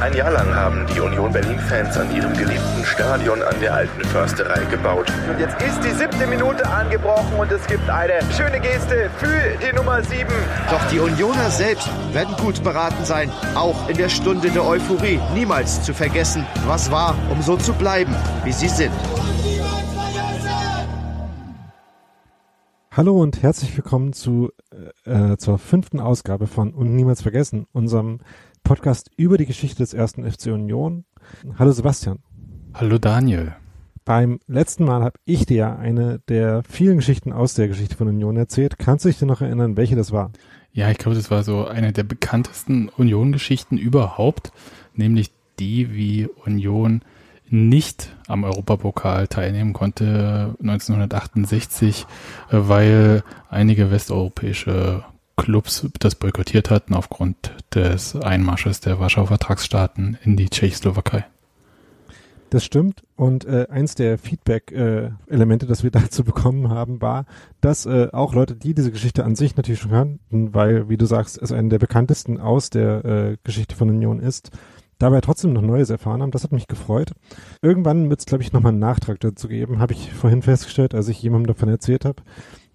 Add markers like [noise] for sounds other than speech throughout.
Ein Jahr lang haben die Union Berlin-Fans an ihrem geliebten Stadion an der alten Försterei gebaut. Und jetzt ist die siebte Minute angebrochen und es gibt eine schöne Geste für die Nummer sieben. Doch die Unioner selbst werden gut beraten sein, auch in der Stunde der Euphorie niemals zu vergessen, was war, um so zu bleiben, wie sie sind. Hallo und herzlich willkommen zu, äh, zur fünften Ausgabe von Und Niemals Vergessen, unserem Podcast über die Geschichte des ersten FC Union. Hallo Sebastian. Hallo Daniel. Beim letzten Mal habe ich dir eine der vielen Geschichten aus der Geschichte von Union erzählt. Kannst du dich denn noch erinnern, welche das war? Ja, ich glaube, das war so eine der bekanntesten Union-Geschichten überhaupt, nämlich die, wie Union nicht am Europapokal teilnehmen konnte 1968, äh, weil einige westeuropäische Clubs das boykottiert hatten aufgrund des Einmarsches der Warschauer Vertragsstaaten in die Tschechoslowakei. Das stimmt. Und äh, eins der Feedback-Elemente, äh, das wir [laughs] dazu bekommen haben, war, dass äh, auch Leute, die diese Geschichte an sich natürlich schon kannten, weil, wie du sagst, es eine der bekanntesten aus der äh, Geschichte von Union ist, dabei trotzdem noch Neues erfahren haben. Das hat mich gefreut. Irgendwann wird es, glaube ich, nochmal einen Nachtrag dazu geben, habe ich vorhin festgestellt, als ich jemandem davon erzählt habe.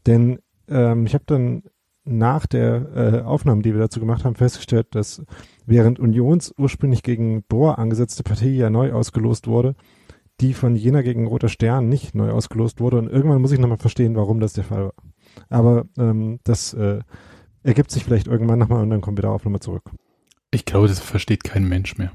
Denn ähm, ich habe dann nach der äh, Aufnahme, die wir dazu gemacht haben, festgestellt, dass während Unions ursprünglich gegen Bohr angesetzte Partie ja neu ausgelost wurde, die von Jena gegen Roter Stern nicht neu ausgelost wurde. Und irgendwann muss ich nochmal verstehen, warum das der Fall war. Aber ähm, das äh, ergibt sich vielleicht irgendwann nochmal und dann kommen wir darauf nochmal zurück. Ich glaube, das versteht kein Mensch mehr.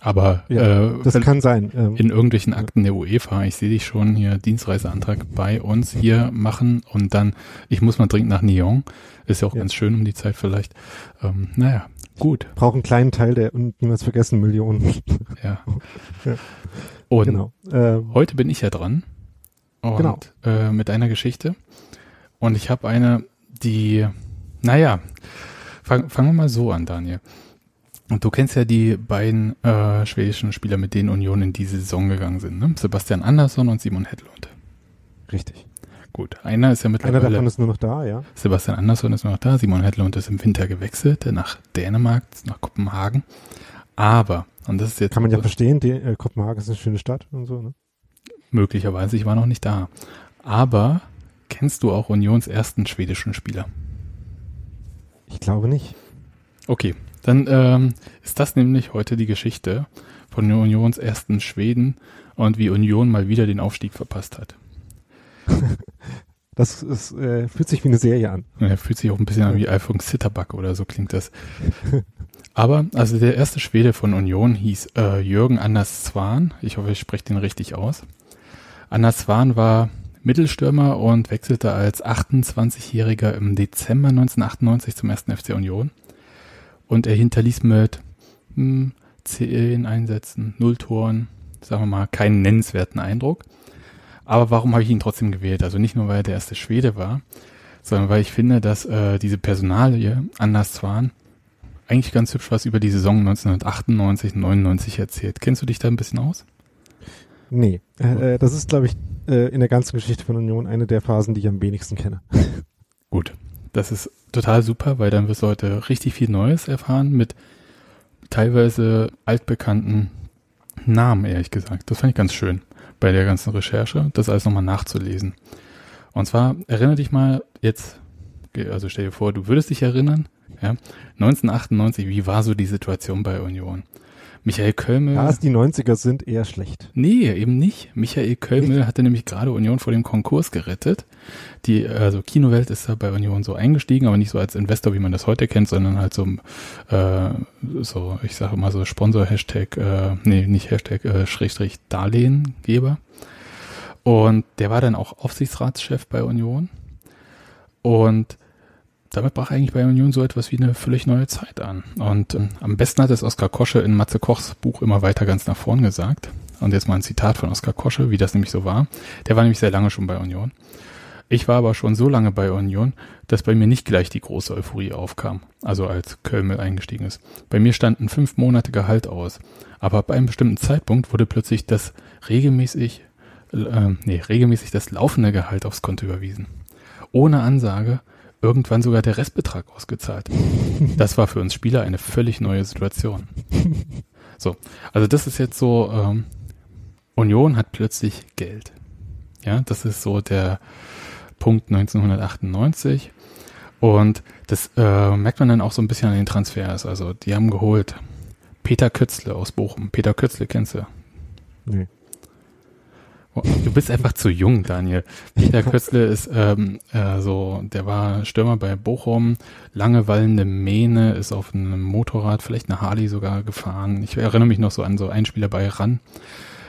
Aber ja, äh, das kann sein. Ähm, in irgendwelchen Akten der UEFA, ich sehe dich schon hier Dienstreiseantrag bei uns hier machen und dann, ich muss mal dringend nach Nyon. Ist ja auch ja. ganz schön um die Zeit vielleicht. Ähm, naja, gut. Braucht einen kleinen Teil der und niemals vergessen Millionen. [laughs] Ja. [laughs] ja. Und genau. äh, heute bin ich ja dran. Und, genau. Äh, mit einer Geschichte. Und ich habe eine, die, naja, fang, fangen wir mal so an, Daniel. Und du kennst ja die beiden äh, schwedischen Spieler, mit denen Union in diese Saison gegangen sind, ne? Sebastian Andersson und Simon Hedlund. Richtig. Gut, einer ist ja mittlerweile. Einer davon ist nur noch da, ja. Sebastian Andersson ist nur noch da. Simon Hedlund ist im Winter gewechselt nach Dänemark, nach Kopenhagen. Aber, und das ist jetzt. Kann man ja verstehen, die, äh, Kopenhagen ist eine schöne Stadt und so, ne? Möglicherweise, ich war noch nicht da. Aber kennst du auch Unions ersten schwedischen Spieler? Ich glaube nicht. Okay, dann ähm, ist das nämlich heute die Geschichte von Unions ersten Schweden und wie Union mal wieder den Aufstieg verpasst hat. [laughs] Das ist, äh, fühlt sich wie eine Serie an. Ja, fühlt sich auch ein bisschen an wie Alfons Zitterbach oder so klingt das. Aber, also der erste Schwede von Union hieß äh, Jürgen Anders Swan. Ich hoffe, ich spreche den richtig aus. Anders Swan war Mittelstürmer und wechselte als 28-Jähriger im Dezember 1998 zum ersten FC Union. Und er hinterließ mit hm, 10 Einsätzen, 0 Toren, sagen wir mal, keinen nennenswerten Eindruck. Aber warum habe ich ihn trotzdem gewählt? Also nicht nur, weil er der erste Schwede war, sondern weil ich finde, dass äh, diese Personalie Anders waren eigentlich ganz hübsch was über die Saison 1998, 99 erzählt. Kennst du dich da ein bisschen aus? Nee, äh, äh, das ist, glaube ich, äh, in der ganzen Geschichte von Union eine der Phasen, die ich am wenigsten kenne. Gut, das ist total super, weil dann wirst du heute richtig viel Neues erfahren mit teilweise altbekannten Namen, ehrlich gesagt. Das fand ich ganz schön bei der ganzen Recherche, das alles nochmal nachzulesen. Und zwar erinnere dich mal jetzt, also stell dir vor, du würdest dich erinnern, ja, 1998, wie war so die Situation bei Union? Michael Kölmel. Ja, die 90er sind eher schlecht. Nee, eben nicht. Michael Kölmel hatte nämlich gerade Union vor dem Konkurs gerettet. Die, also Kinowelt ist da bei Union so eingestiegen, aber nicht so als Investor, wie man das heute kennt, sondern halt so, äh, so ich sage mal so Sponsor-Hashtag, äh, nee, nicht Hashtag, äh, Schrägstrich Darlehengeber. Und der war dann auch Aufsichtsratschef bei Union. Und damit brach eigentlich bei Union so etwas wie eine völlig neue Zeit an. Und ähm, am besten hat es Oskar Kosche in Matze Kochs Buch immer weiter ganz nach vorn gesagt. Und jetzt mal ein Zitat von Oskar Kosche, wie das nämlich so war. Der war nämlich sehr lange schon bei Union. Ich war aber schon so lange bei Union, dass bei mir nicht gleich die große Euphorie aufkam, also als Kölmel eingestiegen ist. Bei mir standen fünf Monate Gehalt aus, aber ab einem bestimmten Zeitpunkt wurde plötzlich das regelmäßig, äh, nee, regelmäßig das laufende Gehalt aufs Konto überwiesen. Ohne Ansage, irgendwann sogar der Restbetrag ausgezahlt. [laughs] Das war für uns Spieler eine völlig neue Situation. [laughs] So, also das ist jetzt so, ähm, Union hat plötzlich Geld. Ja, das ist so der Punkt 1998. Und das äh, merkt man dann auch so ein bisschen an den Transfers. Also die haben geholt Peter Kötzle aus Bochum. Peter Kötzle kennst du? Nee. Du bist einfach zu jung, Daniel. Peter Kötzle ist ähm, äh, so, der war Stürmer bei Bochum, lange wallende Mähne, ist auf einem Motorrad, vielleicht eine Harley sogar gefahren. Ich erinnere mich noch so an so einen Spieler bei RAN.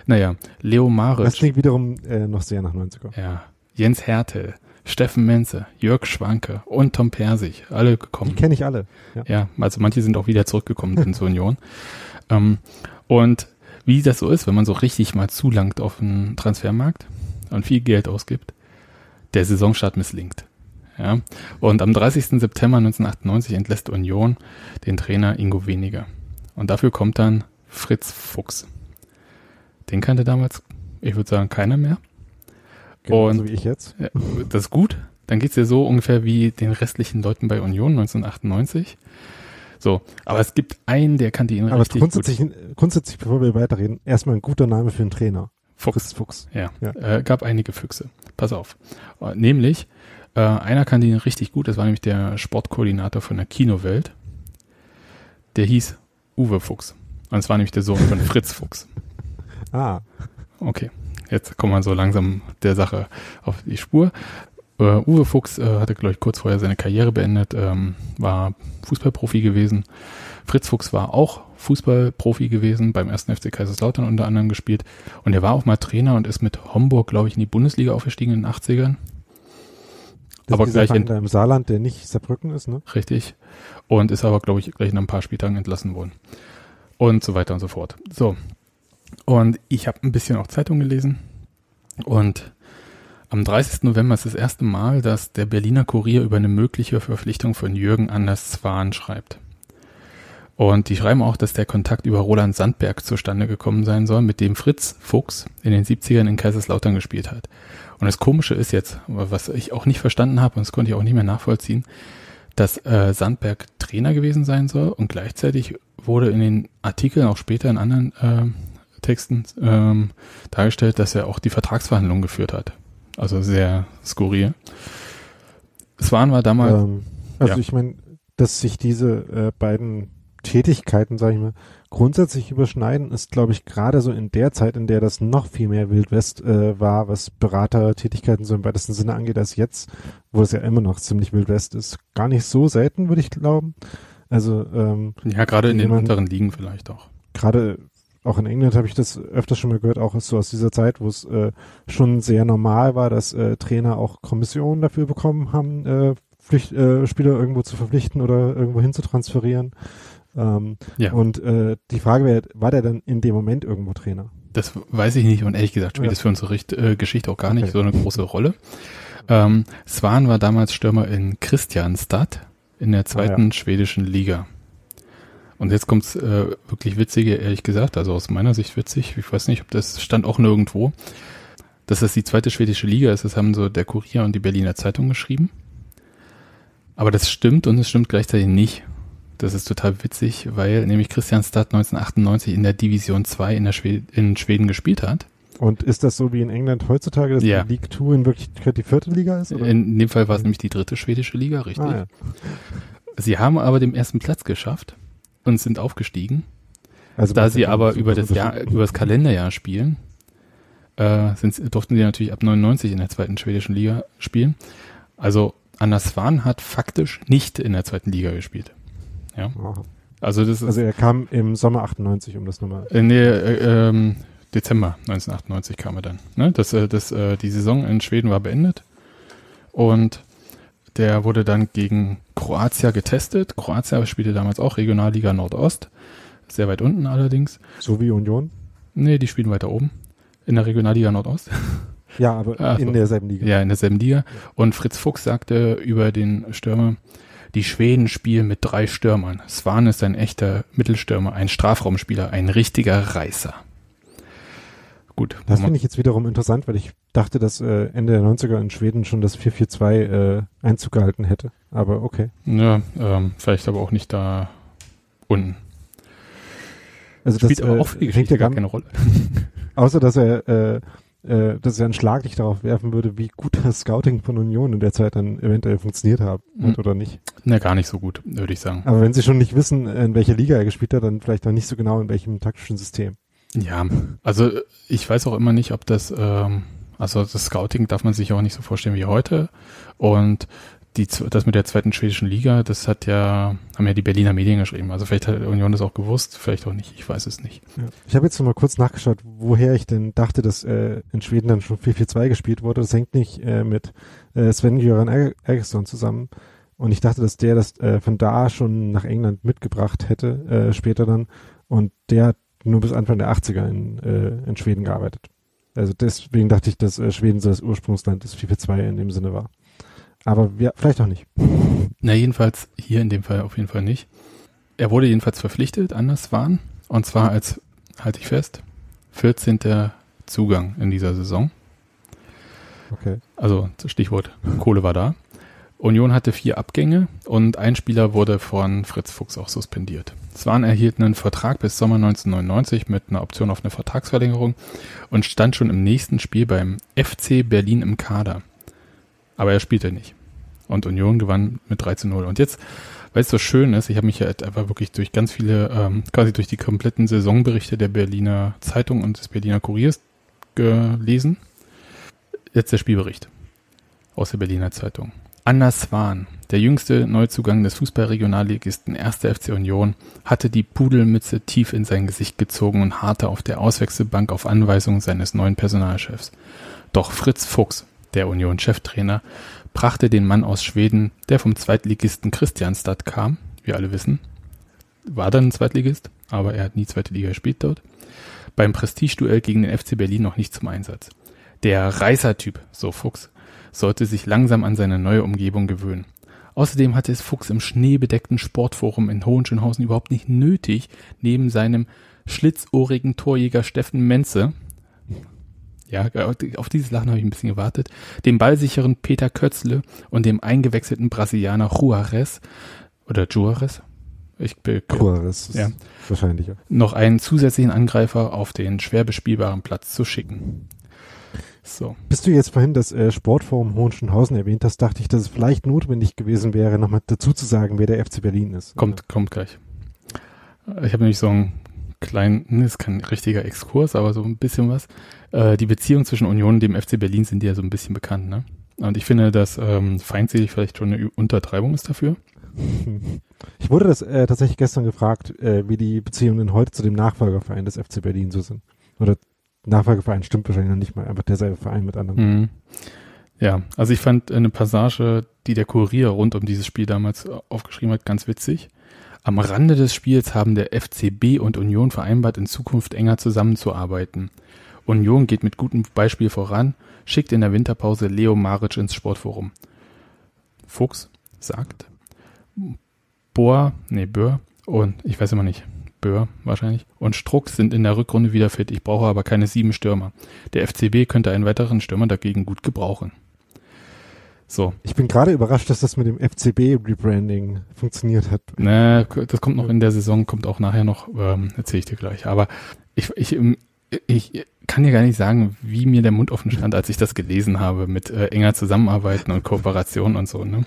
Naja, Leo Maric. Das klingt wiederum äh, noch sehr nach 90er. Ja, Jens Hertel, Steffen Menze, Jörg Schwanke und Tom Persig, alle gekommen. Die kenne ich alle. Ja. ja. also manche sind auch wieder zurückgekommen in zur Union. [laughs] Ähm, und wie das so ist, wenn man so richtig mal zulangt auf den Transfermarkt und viel Geld ausgibt, der Saisonstart misslingt. Ja, und am 30. September 1998 entlässt Union den Trainer Ingo Weniger. Und dafür kommt dann Fritz Fuchs. Den kannte damals, ich würde sagen, keiner mehr. Genau, und so wie ich jetzt. Das ist gut. Dann geht's dir so ungefähr wie den restlichen Leuten bei Union 1998. So, aber es gibt einen, der kannte ihn aber richtig grundsätzlich, gut. grundsätzlich, bevor wir weiterreden, erstmal ein guter Name für einen Trainer. Fuchs. Fuchs. Ja, ja. Äh, gab einige Füchse. Pass auf. Äh, nämlich, äh, einer kannte ihn richtig gut, das war nämlich der Sportkoordinator von der Kinowelt. Der hieß Uwe Fuchs. Und es war nämlich der Sohn von [laughs] Fritz Fuchs. Ah. Okay. Jetzt kommen wir so langsam der Sache auf die Spur. Uh, Uwe Fuchs uh, hatte, glaube ich, kurz vorher seine Karriere beendet, ähm, war Fußballprofi gewesen. Fritz Fuchs war auch Fußballprofi gewesen, beim ersten FC Kaiserslautern unter anderem gespielt. Und er war auch mal Trainer und ist mit Homburg, glaube ich, in die Bundesliga aufgestiegen in den 80ern. Das aber gleich in, im Saarland, der nicht Saarbrücken ist, ne? Richtig. Und ist aber, glaube ich, gleich nach ein paar Spieltagen entlassen worden. Und so weiter und so fort. So. Und ich habe ein bisschen auch Zeitung gelesen. Und am 30. November ist das erste Mal, dass der Berliner Kurier über eine mögliche Verpflichtung von Jürgen Anders Zwahn schreibt. Und die schreiben auch, dass der Kontakt über Roland Sandberg zustande gekommen sein soll, mit dem Fritz Fuchs in den 70ern in Kaiserslautern gespielt hat. Und das Komische ist jetzt, was ich auch nicht verstanden habe, und das konnte ich auch nicht mehr nachvollziehen, dass äh, Sandberg Trainer gewesen sein soll und gleichzeitig wurde in den Artikeln auch später in anderen äh, Texten ähm, dargestellt, dass er auch die Vertragsverhandlungen geführt hat. Also sehr skurril. Swan war damals. Ähm, also ja. ich meine, dass sich diese äh, beiden Tätigkeiten, sage ich mal, grundsätzlich überschneiden, ist, glaube ich, gerade so in der Zeit, in der das noch viel mehr Wildwest äh, war, was Beratertätigkeiten so im weitesten Sinne angeht, als jetzt, wo es ja immer noch ziemlich Wildwest ist, gar nicht so selten, würde ich glauben. Also ähm, ja, gerade in den unteren Ligen vielleicht auch. Gerade auch in England habe ich das öfters schon mal gehört, auch so aus dieser Zeit, wo es äh, schon sehr normal war, dass äh, Trainer auch Kommissionen dafür bekommen haben, äh, Pflicht, äh, Spieler irgendwo zu verpflichten oder irgendwo hin zu transferieren. Ähm, ja. Und äh, die Frage wäre, war der dann in dem Moment irgendwo Trainer? Das weiß ich nicht und ehrlich gesagt spielt ja. das für unsere Richt äh, Geschichte auch gar nicht okay. so eine große Rolle. Ähm, Swan war damals Stürmer in Christianstad in der zweiten ah, ja. schwedischen Liga. Und jetzt kommt's äh, wirklich witzige, ehrlich gesagt, also aus meiner Sicht witzig. Ich weiß nicht, ob das stand auch nirgendwo, dass das die zweite schwedische Liga ist. Das haben so der Kurier und die Berliner Zeitung geschrieben. Aber das stimmt und es stimmt gleichzeitig nicht. Das ist total witzig, weil nämlich Christian Stad 1998 in der Division 2 in, der Schwed in Schweden gespielt hat. Und ist das so wie in England heutzutage, dass ja. die League 2 in Wirklichkeit die vierte Liga ist? Oder? In dem Fall war es nämlich die dritte schwedische Liga, richtig. Ah, ja. Sie haben aber den ersten Platz geschafft und sind aufgestiegen. Also da sie aber über das Jahr, über das Kalenderjahr spielen, äh, sind, durften sie natürlich ab 99 in der zweiten schwedischen Liga spielen. Also Anders Swan hat faktisch nicht in der zweiten Liga gespielt. Ja. Also das ist, Also er kam im Sommer 98, um das nochmal. Äh, nee, äh, ähm, Dezember 1998 kam er dann. Ne? Das, äh, das, äh, die Saison in Schweden war beendet und Der wurde dann gegen Kroatia getestet. Kroatia spielte damals auch Regionalliga Nordost. Sehr weit unten allerdings. So wie Union? Nee, die spielen weiter oben. In der Regionalliga Nordost. Ja, aber [laughs] also, in derselben Liga. Ja, in derselben Liga. Und Fritz Fuchs sagte über den Stürmer, die Schweden spielen mit drei Stürmern. Swan ist ein echter Mittelstürmer, ein Strafraumspieler, ein richtiger Reißer. Gut. Das finde ich jetzt wiederum interessant, weil ich dachte, dass äh, Ende der 90er in Schweden schon das 4-4-2 äh, Einzug gehalten hätte. Aber okay. Ja, ähm, vielleicht aber auch nicht da unten. Also Spielt das aber auch äh, hängt ja gar keine Rolle. [laughs] Außer dass er äh, äh, dass er ein Schlaglicht darauf werfen würde, wie gut das Scouting von Union in der Zeit dann eventuell funktioniert hat, mhm. oder nicht. Na, gar nicht so gut, würde ich sagen. Aber wenn sie schon nicht wissen, in welcher Liga er gespielt hat, dann vielleicht auch nicht so genau in welchem taktischen System. Ja, also ich weiß auch immer nicht, ob das, ähm, also das Scouting darf man sich auch nicht so vorstellen wie heute. Und die, das mit der zweiten schwedischen Liga, das hat ja, haben ja die Berliner Medien geschrieben. Also vielleicht hat Union das auch gewusst, vielleicht auch nicht, ich weiß es nicht. Ja. Ich habe jetzt noch mal kurz nachgeschaut, woher ich denn dachte, dass äh, in Schweden dann schon 4-4-2 gespielt wurde. Das hängt nicht äh, mit äh, Sven-Göran Eriksson zusammen. Und ich dachte, dass der das äh, von da schon nach England mitgebracht hätte, äh, später dann. Und der nur bis Anfang der 80er in, äh, in Schweden gearbeitet. Also deswegen dachte ich, dass äh, Schweden so das Ursprungsland des 4-4-2 in dem Sinne war. Aber wir, vielleicht auch nicht. [laughs] Na, jedenfalls hier in dem Fall auf jeden Fall nicht. Er wurde jedenfalls verpflichtet an das Waren. Und zwar als, halte ich fest, 14. Zugang in dieser Saison. Okay. Also Stichwort Kohle war da. Union hatte vier Abgänge und ein Spieler wurde von Fritz Fuchs auch suspendiert. Swan erhielt einen Vertrag bis Sommer 1999 mit einer Option auf eine Vertragsverlängerung und stand schon im nächsten Spiel beim FC Berlin im Kader. Aber er spielte nicht. Und Union gewann mit 3 zu 0. Und jetzt, weil es so schön ist, ich habe mich ja einfach wirklich durch ganz viele, ähm, quasi durch die kompletten Saisonberichte der Berliner Zeitung und des Berliner Kuriers gelesen. Jetzt der Spielbericht aus der Berliner Zeitung. Anna Swan, der jüngste Neuzugang des Fußballregionalligisten 1. FC Union, hatte die Pudelmütze tief in sein Gesicht gezogen und harrte auf der Auswechselbank auf Anweisung seines neuen Personalchefs. Doch Fritz Fuchs, der Union-Cheftrainer, brachte den Mann aus Schweden, der vom Zweitligisten Christianstad kam, wir alle wissen, war dann ein Zweitligist, aber er hat nie zweite Liga gespielt dort, beim Prestigeduell gegen den FC Berlin noch nicht zum Einsatz. Der Reißer-Typ, so Fuchs, sollte sich langsam an seine neue Umgebung gewöhnen. Außerdem hatte es Fuchs im schneebedeckten Sportforum in Hohenschönhausen überhaupt nicht nötig, neben seinem schlitzohrigen Torjäger Steffen Menze, ja, auf dieses Lachen habe ich ein bisschen gewartet. Dem ballsicheren Peter Kötzle und dem eingewechselten Brasilianer Juarez oder Juarez. Ich bin, Juarez, ja. wahrscheinlich. Noch einen zusätzlichen Angreifer auf den schwer bespielbaren Platz zu schicken. So. Bist du jetzt vorhin das äh, Sportforum Hohenschönhausen erwähnt hast, dachte ich, dass es vielleicht notwendig gewesen wäre, nochmal dazu zu sagen, wer der FC Berlin ist. Kommt, kommt gleich. Ich habe nämlich so einen kleinen, ist kein richtiger Exkurs, aber so ein bisschen was. Äh, die Beziehung zwischen Union und dem FC Berlin sind ja so ein bisschen bekannt, ne? Und ich finde, dass ähm, feindselig vielleicht schon eine Untertreibung ist dafür. [laughs] Ich wurde das äh, tatsächlich gestern gefragt, äh, wie die Beziehungen heute zu dem Nachfolgerverein des FC Berlin so sind. Oder Nachfolgeverein stimmt wahrscheinlich noch nicht mal, einfach derselbe Verein mit anderen. Mhm. Ja, also ich fand eine Passage, die der Kurier rund um dieses Spiel damals aufgeschrieben hat, ganz witzig. Am Rande des Spiels haben der FCB und Union vereinbart, in Zukunft enger zusammenzuarbeiten. Union geht mit gutem Beispiel voran, schickt in der Winterpause Leo Maric ins Sportforum. Fuchs sagt, Bohr, nee, Böhr und ich weiß immer nicht, Böhr wahrscheinlich und Struck sind in der Rückrunde wieder fit. Ich brauche aber keine sieben Stürmer. Der FCB könnte einen weiteren Stürmer dagegen gut gebrauchen. So. Ich bin gerade überrascht, dass das mit dem FCB-Rebranding funktioniert hat. Ne, das kommt noch in der Saison, kommt auch nachher noch, ähm, erzähle ich dir gleich. Aber ich, ich, ich kann dir gar nicht sagen, wie mir der Mund offen stand, als ich das gelesen habe mit äh, enger Zusammenarbeiten und Kooperation und so. Ne?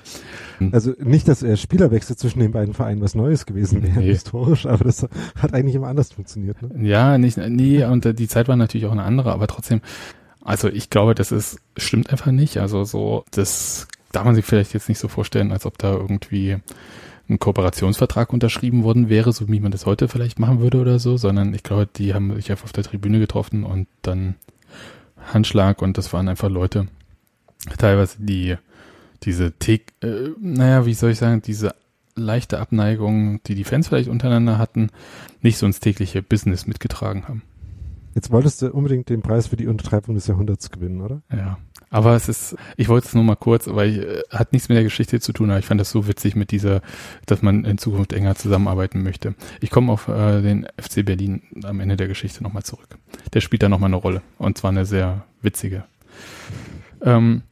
Also nicht, dass äh, Spielerwechsel zwischen den beiden Vereinen was Neues gewesen wäre, nee. historisch, aber das hat eigentlich immer anders funktioniert. Ne? Ja, nicht, nee, und äh, die Zeit war natürlich auch eine andere, aber trotzdem also ich glaube, das ist, stimmt einfach nicht. Also so, das darf man sich vielleicht jetzt nicht so vorstellen, als ob da irgendwie ein Kooperationsvertrag unterschrieben worden wäre, so wie man das heute vielleicht machen würde oder so, sondern ich glaube, die haben sich einfach auf der Tribüne getroffen und dann Handschlag und das waren einfach Leute, teilweise die, diese, äh, naja, wie soll ich sagen, diese leichte Abneigung, die die Fans vielleicht untereinander hatten, nicht so ins tägliche Business mitgetragen haben. Jetzt wolltest du unbedingt den Preis für die Untertreibung des Jahrhunderts gewinnen, oder? Ja. Aber es ist, ich wollte es nur mal kurz, weil ich, äh, hat nichts mit der Geschichte zu tun, aber ich fand das so witzig mit dieser, dass man in Zukunft enger zusammenarbeiten möchte. Ich komme auf äh, den FC Berlin am Ende der Geschichte nochmal zurück. Der spielt da nochmal eine Rolle und zwar eine sehr witzige. Ähm,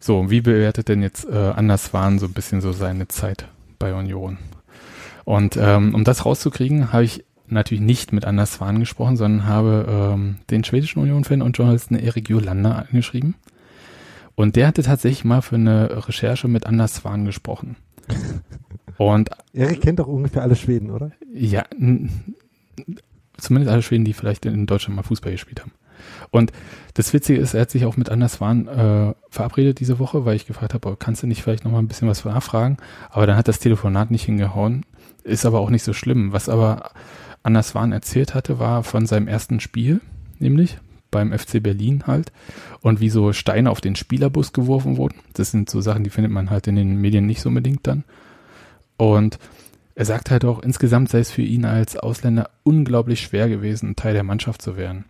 so, wie bewertet denn jetzt äh, Anders Wahn so ein bisschen so seine Zeit bei Union? Und ähm, um das rauszukriegen, habe ich natürlich nicht mit Anders Swan gesprochen, sondern habe ähm, den schwedischen Union-Fan und Journalisten Erik Jolander angeschrieben. Und der hatte tatsächlich mal für eine Recherche mit Anders Swan gesprochen. Und Erik kennt doch ungefähr alle Schweden, oder? Ja, zumindest alle Schweden, die vielleicht in Deutschland mal Fußball gespielt haben. Und das Witzige ist, er hat sich auch mit Anders Swan äh, verabredet diese Woche, weil ich gefragt habe, kannst du nicht vielleicht noch mal ein bisschen was nachfragen? Aber dann hat das Telefonat nicht hingehauen. Ist aber auch nicht so schlimm. Was aber Anders Swan erzählt hatte, war von seinem ersten Spiel, nämlich beim FC Berlin halt und wie so Steine auf den Spielerbus geworfen wurden. Das sind so Sachen, die findet man halt in den Medien nicht so unbedingt dann. Und er sagt halt auch, insgesamt sei es für ihn als Ausländer unglaublich schwer gewesen, Teil der Mannschaft zu werden.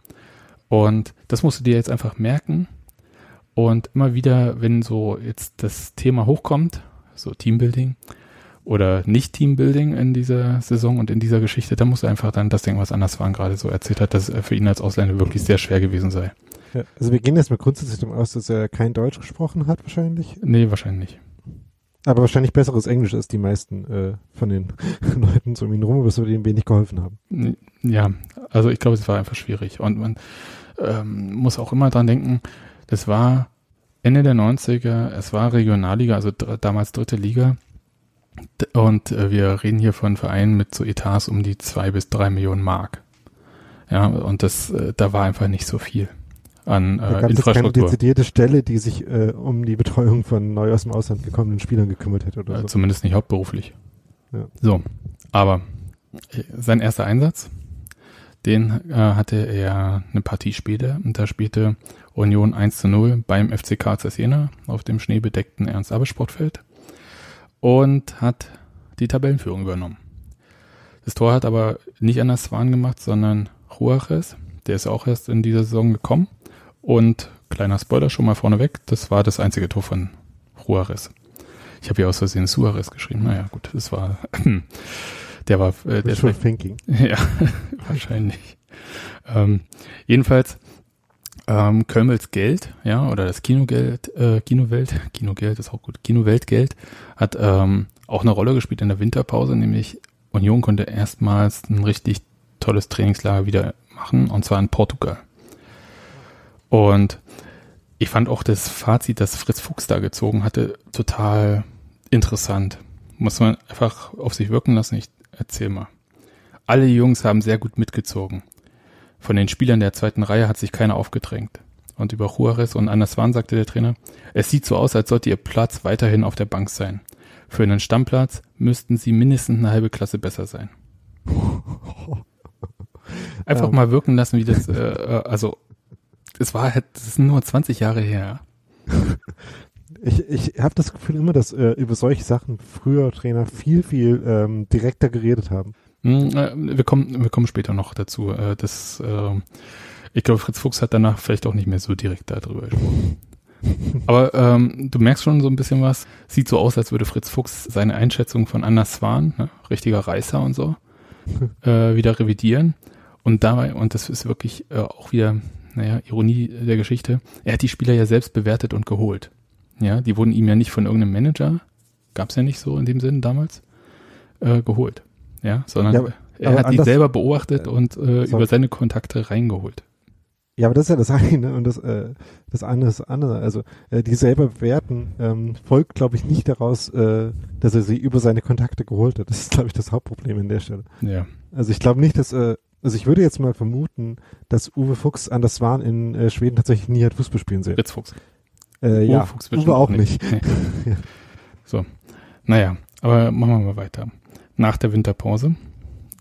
Und das musst du dir jetzt einfach merken. Und immer wieder, wenn so jetzt das Thema hochkommt, so Teambuilding oder nicht Teambuilding in dieser Saison und in dieser Geschichte, dann musst du einfach dann das denken, was Anders Wahn gerade so erzählt hat, dass es für ihn als Ausländer wirklich sehr schwer gewesen sei. Ja, also wir gehen jetzt mal grundsätzlich davon aus, dass er kein Deutsch gesprochen hat wahrscheinlich. Nee, wahrscheinlich nicht. Aber wahrscheinlich besseres Englisch als die meisten äh, von den [laughs] Leuten so um ihn rum, was wir ihm wenig geholfen haben. Ja, also ich glaube, es war einfach schwierig. Und man ähm, muss auch immer dran denken, das war Ende der 90er, es war Regionalliga, also damals dritte Liga. Und äh, wir reden hier von Vereinen mit so Etats um die zwei bis drei Millionen Mark. Ja, und das, äh, da war einfach nicht so viel an äh, da gab Infrastruktur. Es keine dezidierte Stelle, die sich äh, um die Betreuung von neu aus dem Ausland gekommenen Spielern gekümmert hätte oder äh, so. Zumindest nicht hauptberuflich. Ja. So, aber äh, sein erster Einsatz, den äh, hatte er eine Partie später und da spielte Union 1 zu 0 beim FC Karl Jena auf dem schneebedeckten Ernst-Abbe-Sportfeld und hat die Tabellenführung übernommen. Das Tor hat aber nicht Anders Swan gemacht, sondern Juarez. Der ist auch erst in dieser Saison gekommen und kleiner Spoiler schon mal vorneweg, das war das einzige Tor von Juarez. Ich habe ja aus Versehen Suarez geschrieben. Naja, gut, das war, [laughs] der war, äh, der thinking. [laughs] Ja, [laughs] wahrscheinlich. Ähm, jedenfalls, ähm, Kölmels Geld, ja, oder das Kinogeld, äh, Kinowelt, [laughs] Kinogeld ist auch gut, Kinoweltgeld hat ähm, auch eine Rolle gespielt in der Winterpause, nämlich Union konnte erstmals ein richtig tolles Trainingslager wieder machen, und zwar in Portugal. Und ich fand auch das Fazit, das Fritz Fuchs da gezogen hatte, total interessant. Muss man einfach auf sich wirken lassen. Ich erzähl mal. Alle Jungs haben sehr gut mitgezogen. Von den Spielern der zweiten Reihe hat sich keiner aufgedrängt. Und über Juarez und Anders Swan sagte der Trainer, es sieht so aus, als sollte ihr Platz weiterhin auf der Bank sein. Für einen Stammplatz müssten sie mindestens eine halbe Klasse besser sein. [laughs] Einfach mal wirken lassen, wie das, äh, äh also es war halt, das ist nur 20 Jahre her. Ich, ich habe das Gefühl immer, dass äh, über solche Sachen früher Trainer viel, viel ähm, direkter geredet haben. Mm, äh, wir, kommen, wir kommen später noch dazu. Äh, das, äh, ich glaube, Fritz Fuchs hat danach vielleicht auch nicht mehr so direkt darüber gesprochen. [laughs] Aber ähm, du merkst schon so ein bisschen was. Sieht so aus, als würde Fritz Fuchs seine Einschätzung von Anna Swan, ne, richtiger Reißer und so, [laughs] äh, wieder revidieren. Und dabei, und das ist wirklich äh, auch wieder naja, Ironie der Geschichte, er hat die Spieler ja selbst bewertet und geholt. Ja, die wurden ihm ja nicht von irgendeinem Manager, gab es ja nicht so in dem Sinn damals, äh, geholt. Ja, sondern ja, er hat die selber beobachtet äh, und äh, über seine Kontakte reingeholt. Ja, aber das ist ja das [laughs] eine und das, äh, das andere ist das andere. Also äh, die selber bewerten ähm, folgt, glaube ich, nicht daraus, äh, dass er sie über seine Kontakte geholt hat. Das ist, glaube ich, das Hauptproblem an der Stelle. Ja. Also ich glaube nicht, dass äh, also ich würde jetzt mal vermuten, dass Uwe Fuchs an das Waren in äh, Schweden tatsächlich nie hat Fußball spielen sehen. Fritz Fuchs. Äh, Uwe ja, Fuchs Uwe auch nicht. nicht. ja. [laughs] So, naja, aber machen wir mal weiter. Nach der Winterpause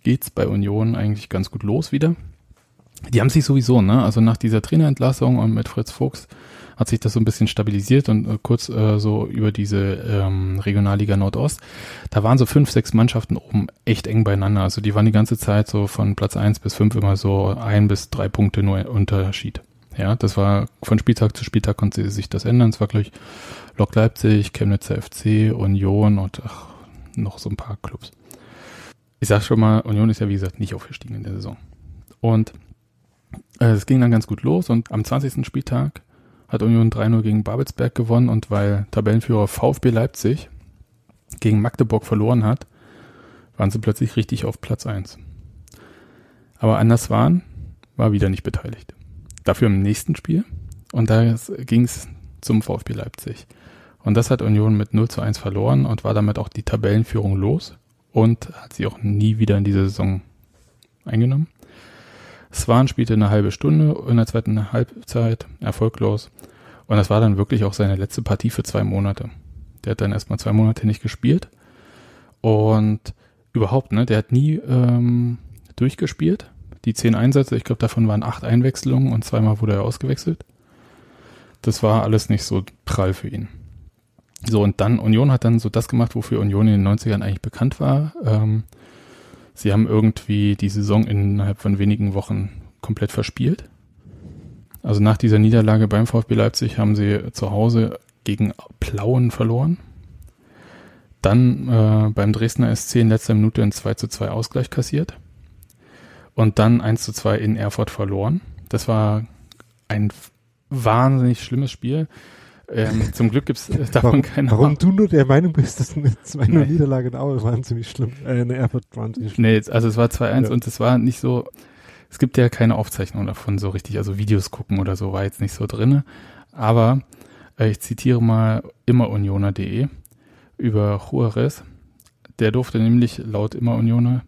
geht's bei Union eigentlich ganz gut los wieder. die haben sich sowieso, ne, also nach dieser Trainerentlassung und mit Fritz Fuchs hat sich das so ein bisschen stabilisiert und äh, kurz äh, so über diese ähm, Regionalliga Nordost, da waren so fünf, sechs Mannschaften oben echt eng beieinander. Also die waren die ganze Zeit so von Platz eins bis fünf immer so ein bis drei Punkte nur Unterschied. Ja, das war von Spieltag zu Spieltag konnte sich das ändern. Es war gleich Lok Leipzig, Chemnitzer FC, Union und ach, noch so ein paar Clubs. Ich sag schon mal, Union ist ja wie gesagt nicht aufgestiegen in der Saison. Und äh, es ging dann ganz gut los und am 20. Spieltag hat Union 3-0 gegen Babelsberg gewonnen und weil Tabellenführer VfB Leipzig gegen Magdeburg verloren hat, waren sie plötzlich richtig auf Platz 1. Aber Anders waren, war wieder nicht beteiligt. Dafür im nächsten Spiel und da ging es zum VfB Leipzig. Und das hat Union mit 0 zu 1 verloren und war damit auch die Tabellenführung los und hat sie auch nie wieder in diese Saison eingenommen. Swan spielte eine halbe Stunde in der zweiten Halbzeit, erfolglos. Und das war dann wirklich auch seine letzte Partie für zwei Monate. Der hat dann erstmal zwei Monate nicht gespielt. Und überhaupt, ne, der hat nie ähm, durchgespielt. Die zehn Einsätze, ich glaube, davon waren acht Einwechslungen und zweimal wurde er ausgewechselt. Das war alles nicht so prall für ihn. So, und dann, Union hat dann so das gemacht, wofür Union in den 90ern eigentlich bekannt war. Ähm, Sie haben irgendwie die Saison innerhalb von wenigen Wochen komplett verspielt. Also nach dieser Niederlage beim VfB Leipzig haben sie zu Hause gegen Plauen verloren. Dann äh, beim Dresdner SC in letzter Minute ein 2 zu 2 Ausgleich kassiert. Und dann 1 zu 2 in Erfurt verloren. Das war ein wahnsinnig schlimmes Spiel. Ähm, [laughs] zum Glück gibt es äh, davon warum, keine Warum du nur der Meinung bist, dass eine [laughs] 2 nee. Niederlage in Aue waren ziemlich schlimm. Äh, eine Erfurt waren ziemlich schlimm. Nee, also es war 2-1 ja. und es war nicht so, es gibt ja keine Aufzeichnung davon so richtig, also Videos gucken oder so war jetzt nicht so drinne. Aber äh, ich zitiere mal immerunioner.de über Juarez. Der durfte nämlich laut Immerunioner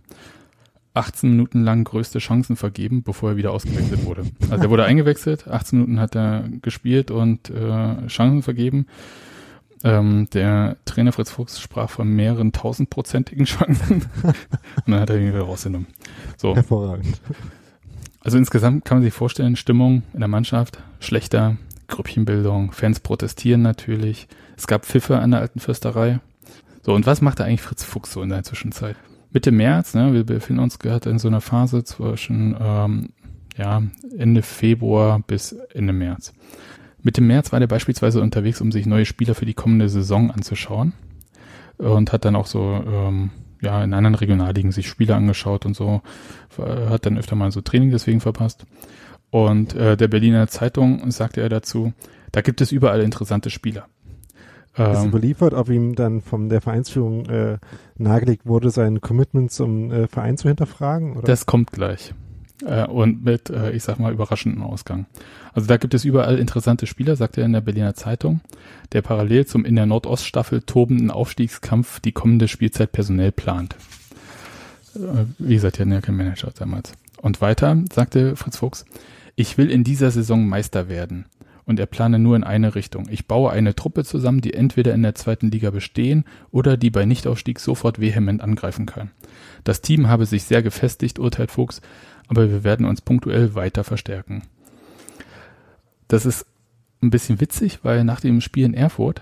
18 Minuten lang größte Chancen vergeben, bevor er wieder ausgewechselt wurde. Also er wurde [laughs] eingewechselt, 18 Minuten hat er gespielt und äh, Chancen vergeben. Ähm, der Trainer Fritz Fuchs sprach von mehreren tausendprozentigen Chancen [laughs] und dann hat er ihn wieder rausgenommen. So. Hervorragend. Also insgesamt kann man sich vorstellen, Stimmung in der Mannschaft schlechter, Grüppchenbildung, Fans protestieren natürlich. Es gab Pfiffe an der alten Fürsterei. So, und was macht da eigentlich Fritz Fuchs so in der Zwischenzeit? Mitte März, ne, wir befinden uns gerade in so einer Phase zwischen ähm, ja, Ende Februar bis Ende März. Mitte März war der beispielsweise unterwegs, um sich neue Spieler für die kommende Saison anzuschauen und hat dann auch so ähm, ja in anderen Regionalligen sich Spieler angeschaut und so, hat dann öfter mal so Training deswegen verpasst. Und äh, der Berliner Zeitung sagte er dazu, da gibt es überall interessante Spieler. Ist ähm, überliefert, ob ihm dann von der Vereinsführung äh, nahegelegt wurde, sein Commitment zum äh, Verein zu hinterfragen? Oder? Das kommt gleich. Äh, und mit, äh, ich sag mal, überraschendem Ausgang. Also da gibt es überall interessante Spieler, sagt er in der Berliner Zeitung, der parallel zum in der Nordoststaffel tobenden Aufstiegskampf die kommende Spielzeit personell plant. Äh, wie gesagt, ja kein Manager damals. Und weiter sagte Fritz Fuchs, ich will in dieser Saison Meister werden und er plane nur in eine Richtung. Ich baue eine Truppe zusammen, die entweder in der zweiten Liga bestehen oder die bei Nichtaufstieg sofort vehement angreifen kann. Das Team habe sich sehr gefestigt, urteilt Fuchs, aber wir werden uns punktuell weiter verstärken. Das ist ein bisschen witzig, weil nach dem Spiel in Erfurt,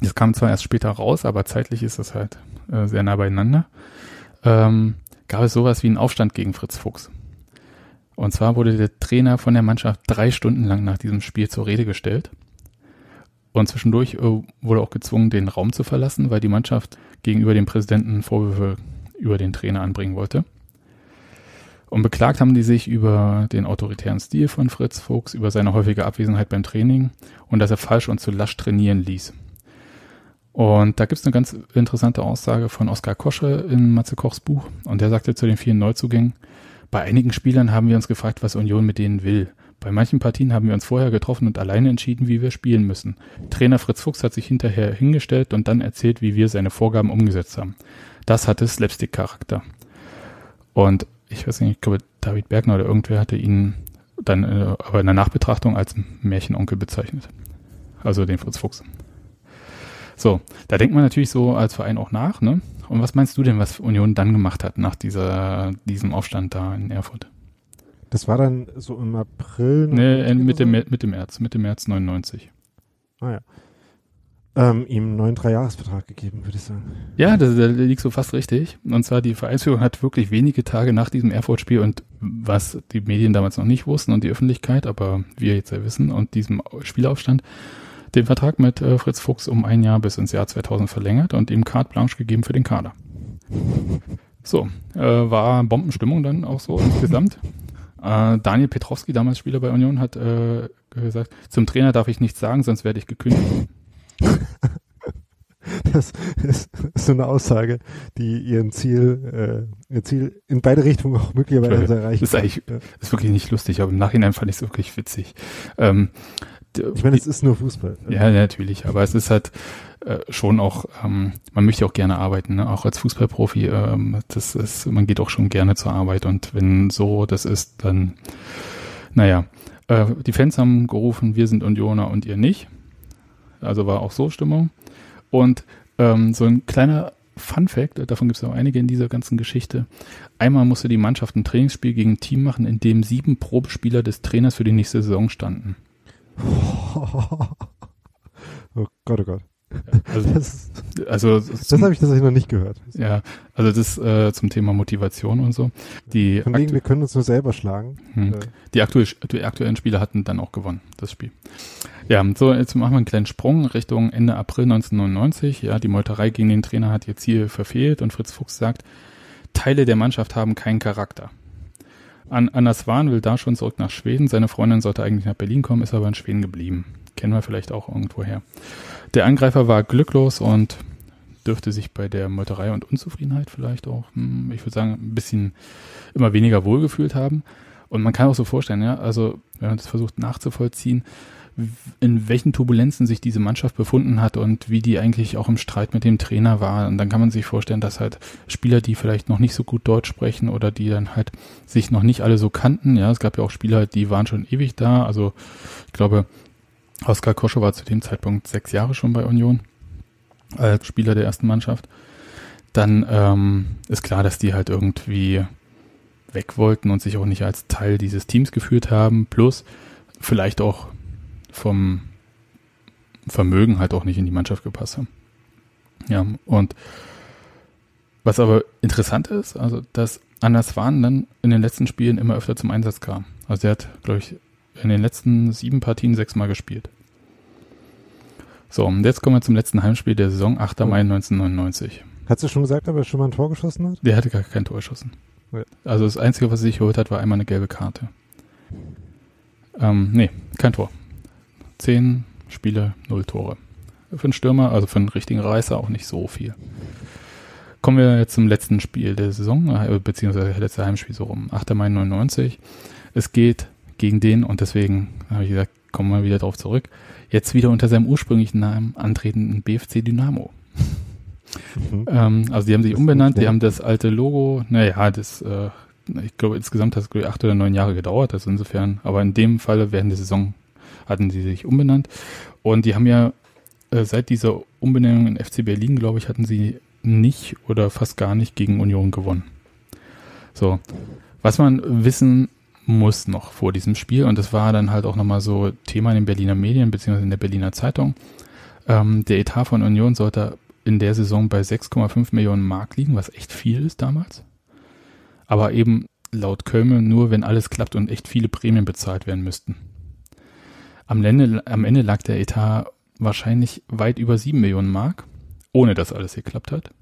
das kam zwar erst später raus, aber zeitlich ist das halt äh, sehr nah beieinander, ähm, gab es sowas wie einen Aufstand gegen Fritz Fuchs. Und zwar wurde der Trainer von der Mannschaft drei Stunden lang nach diesem Spiel zur Rede gestellt. Und zwischendurch äh, wurde auch gezwungen, den Raum zu verlassen, weil die Mannschaft gegenüber dem Präsidenten Vorwürfe über den Trainer anbringen wollte. Und beklagt haben die sich über den autoritären Stil von Fritz Fuchs, über seine häufige Abwesenheit beim Training und dass er falsch und zu lasch trainieren ließ. Und da gibt es eine ganz interessante Aussage von Oskar Kosche in Matze Kochs Buch. Und der sagte zu den vielen Neuzugängen, bei einigen Spielern haben wir uns gefragt, was Union mit denen will. Bei manchen Partien haben wir uns vorher getroffen und alleine entschieden, wie wir spielen müssen. Trainer Fritz Fuchs hat sich hinterher hingestellt und dann erzählt, wie wir seine Vorgaben umgesetzt haben. Das hatte Slapstick-Charakter. Und ich weiß nicht, ich glaube, David Bergner oder irgendwer hatte ihn dann äh, aber in der Nachbetrachtung als Märchenonkel bezeichnet. Also den Fritz Fuchs. So, da denkt man natürlich so als Verein auch nach, ne? Und was meinst du denn, was Union dann gemacht hat nach dieser, diesem Aufstand da in Erfurt? Das war dann so im April? Nee, Mitte? Mitte März, Mitte März 99. Ah ja. Ähm, ihm einen neuen Dreijahresvertrag gegeben, würde ich sagen. Ja, das liegt so fast richtig. Und zwar die Vereinsführung hat wirklich wenige Tage nach diesem Erfurt-Spiel und was die Medien damals noch nicht wussten und die Öffentlichkeit, aber wir jetzt ja wissen und diesem Spielaufstand, den Vertrag mit äh, Fritz Fuchs um ein Jahr bis ins Jahr 2000 verlängert und ihm Carte Blanche gegeben für den Kader. So, äh, war Bombenstimmung dann auch so insgesamt. [laughs] Äh, Daniel Petrowski, damals Spieler bei Union, hat äh, gesagt, zum Trainer darf ich nichts sagen, sonst werde ich gekündigt. Das ist so eine Aussage, die ihren Ziel, äh, ihr Ziel in beide Richtungen auch möglicherweise erreicht. Das ist eigentlich, ist wirklich nicht lustig, aber im Nachhinein fand ich es wirklich witzig. Ähm, ich meine, es ist nur Fußball. Ja, natürlich, aber es ist halt äh, schon auch, ähm, man möchte auch gerne arbeiten, ne? auch als Fußballprofi, ähm, das ist, man geht auch schon gerne zur Arbeit und wenn so das ist, dann, naja, äh, die Fans haben gerufen, wir sind Unioner und ihr nicht. Also war auch so Stimmung. Und ähm, so ein kleiner Fun Fact, davon gibt es auch einige in dieser ganzen Geschichte. Einmal musste die Mannschaft ein Trainingsspiel gegen ein Team machen, in dem sieben Probespieler des Trainers für die nächste Saison standen. [laughs] Oh Gott, oh Gott. Also, das, also das habe ich tatsächlich noch nicht gehört. Ja, also das äh, zum Thema Motivation und so. Die Von wegen, wir können uns nur selber schlagen. Hm. Äh. Die, aktuell, die aktuellen Spieler hatten dann auch gewonnen, das Spiel. Ja, so, jetzt machen wir einen kleinen Sprung Richtung Ende April 1999. Ja, die Meuterei gegen den Trainer hat ihr Ziel verfehlt und Fritz Fuchs sagt, Teile der Mannschaft haben keinen Charakter. An Anna Swan will da schon zurück nach Schweden. Seine Freundin sollte eigentlich nach Berlin kommen, ist aber in Schweden geblieben. Kennen wir vielleicht auch irgendwoher. Der Angreifer war glücklos und dürfte sich bei der Meuterei und Unzufriedenheit vielleicht auch, hm, ich würde sagen, ein bisschen immer weniger wohlgefühlt haben. Und man kann auch so vorstellen, ja, also wenn man das versucht nachzuvollziehen, in welchen Turbulenzen sich diese Mannschaft befunden hat und wie die eigentlich auch im Streit mit dem Trainer war. Und dann kann man sich vorstellen, dass halt Spieler, die vielleicht noch nicht so gut Deutsch sprechen oder die dann halt sich noch nicht alle so kannten, ja, es gab ja auch Spieler, die waren schon ewig da. Also ich glaube, Oskar Kosche war zu dem Zeitpunkt sechs Jahre schon bei Union als Spieler der ersten Mannschaft. Dann ähm, ist klar, dass die halt irgendwie weg wollten und sich auch nicht als Teil dieses Teams geführt haben. Plus vielleicht auch vom Vermögen halt auch nicht in die Mannschaft gepasst haben. Ja, und was aber interessant ist, also dass Anders Wahn dann in den letzten Spielen immer öfter zum Einsatz kam. Also er hat, glaube ich, in den letzten sieben Partien sechsmal gespielt. So, und jetzt kommen wir zum letzten Heimspiel der Saison, 8. Mai 1999. Hast du schon gesagt, ob er schon mal ein Tor geschossen hat? Der hatte gar kein Tor geschossen. Ja. Also das Einzige, was er sich geholt hat, war einmal eine gelbe Karte. Ähm, nee, kein Tor. Zehn Spiele, null Tore. Für einen Stürmer, also für einen richtigen Reißer auch nicht so viel. Kommen wir jetzt zum letzten Spiel der Saison, äh, beziehungsweise letzte Heimspiel so rum, 8. Mai 99. Es geht gegen den und deswegen habe ich gesagt, kommen wir wieder drauf zurück. Jetzt wieder unter seinem ursprünglichen Namen antretenden BFC Dynamo. Mhm. ähm, also die haben sich umbenannt, die haben das alte Logo, naja, das, äh, ich glaube insgesamt hat es acht oder neun Jahre gedauert, also insofern, aber in dem Falle während der Saison hatten sie sich umbenannt und die haben ja äh, seit dieser Umbenennung in FC Berlin, glaube ich, hatten sie nicht oder fast gar nicht gegen Union gewonnen. So. Was man wissen muss noch vor diesem Spiel. Und das war dann halt auch nochmal so Thema in den Berliner Medien beziehungsweise in der Berliner Zeitung. Ähm, der Etat von Union sollte in der Saison bei 6,5 Millionen Mark liegen, was echt viel ist damals. Aber eben laut Kölme nur, wenn alles klappt und echt viele Prämien bezahlt werden müssten. Am Ende, am Ende lag der Etat wahrscheinlich weit über 7 Millionen Mark, ohne dass alles geklappt hat.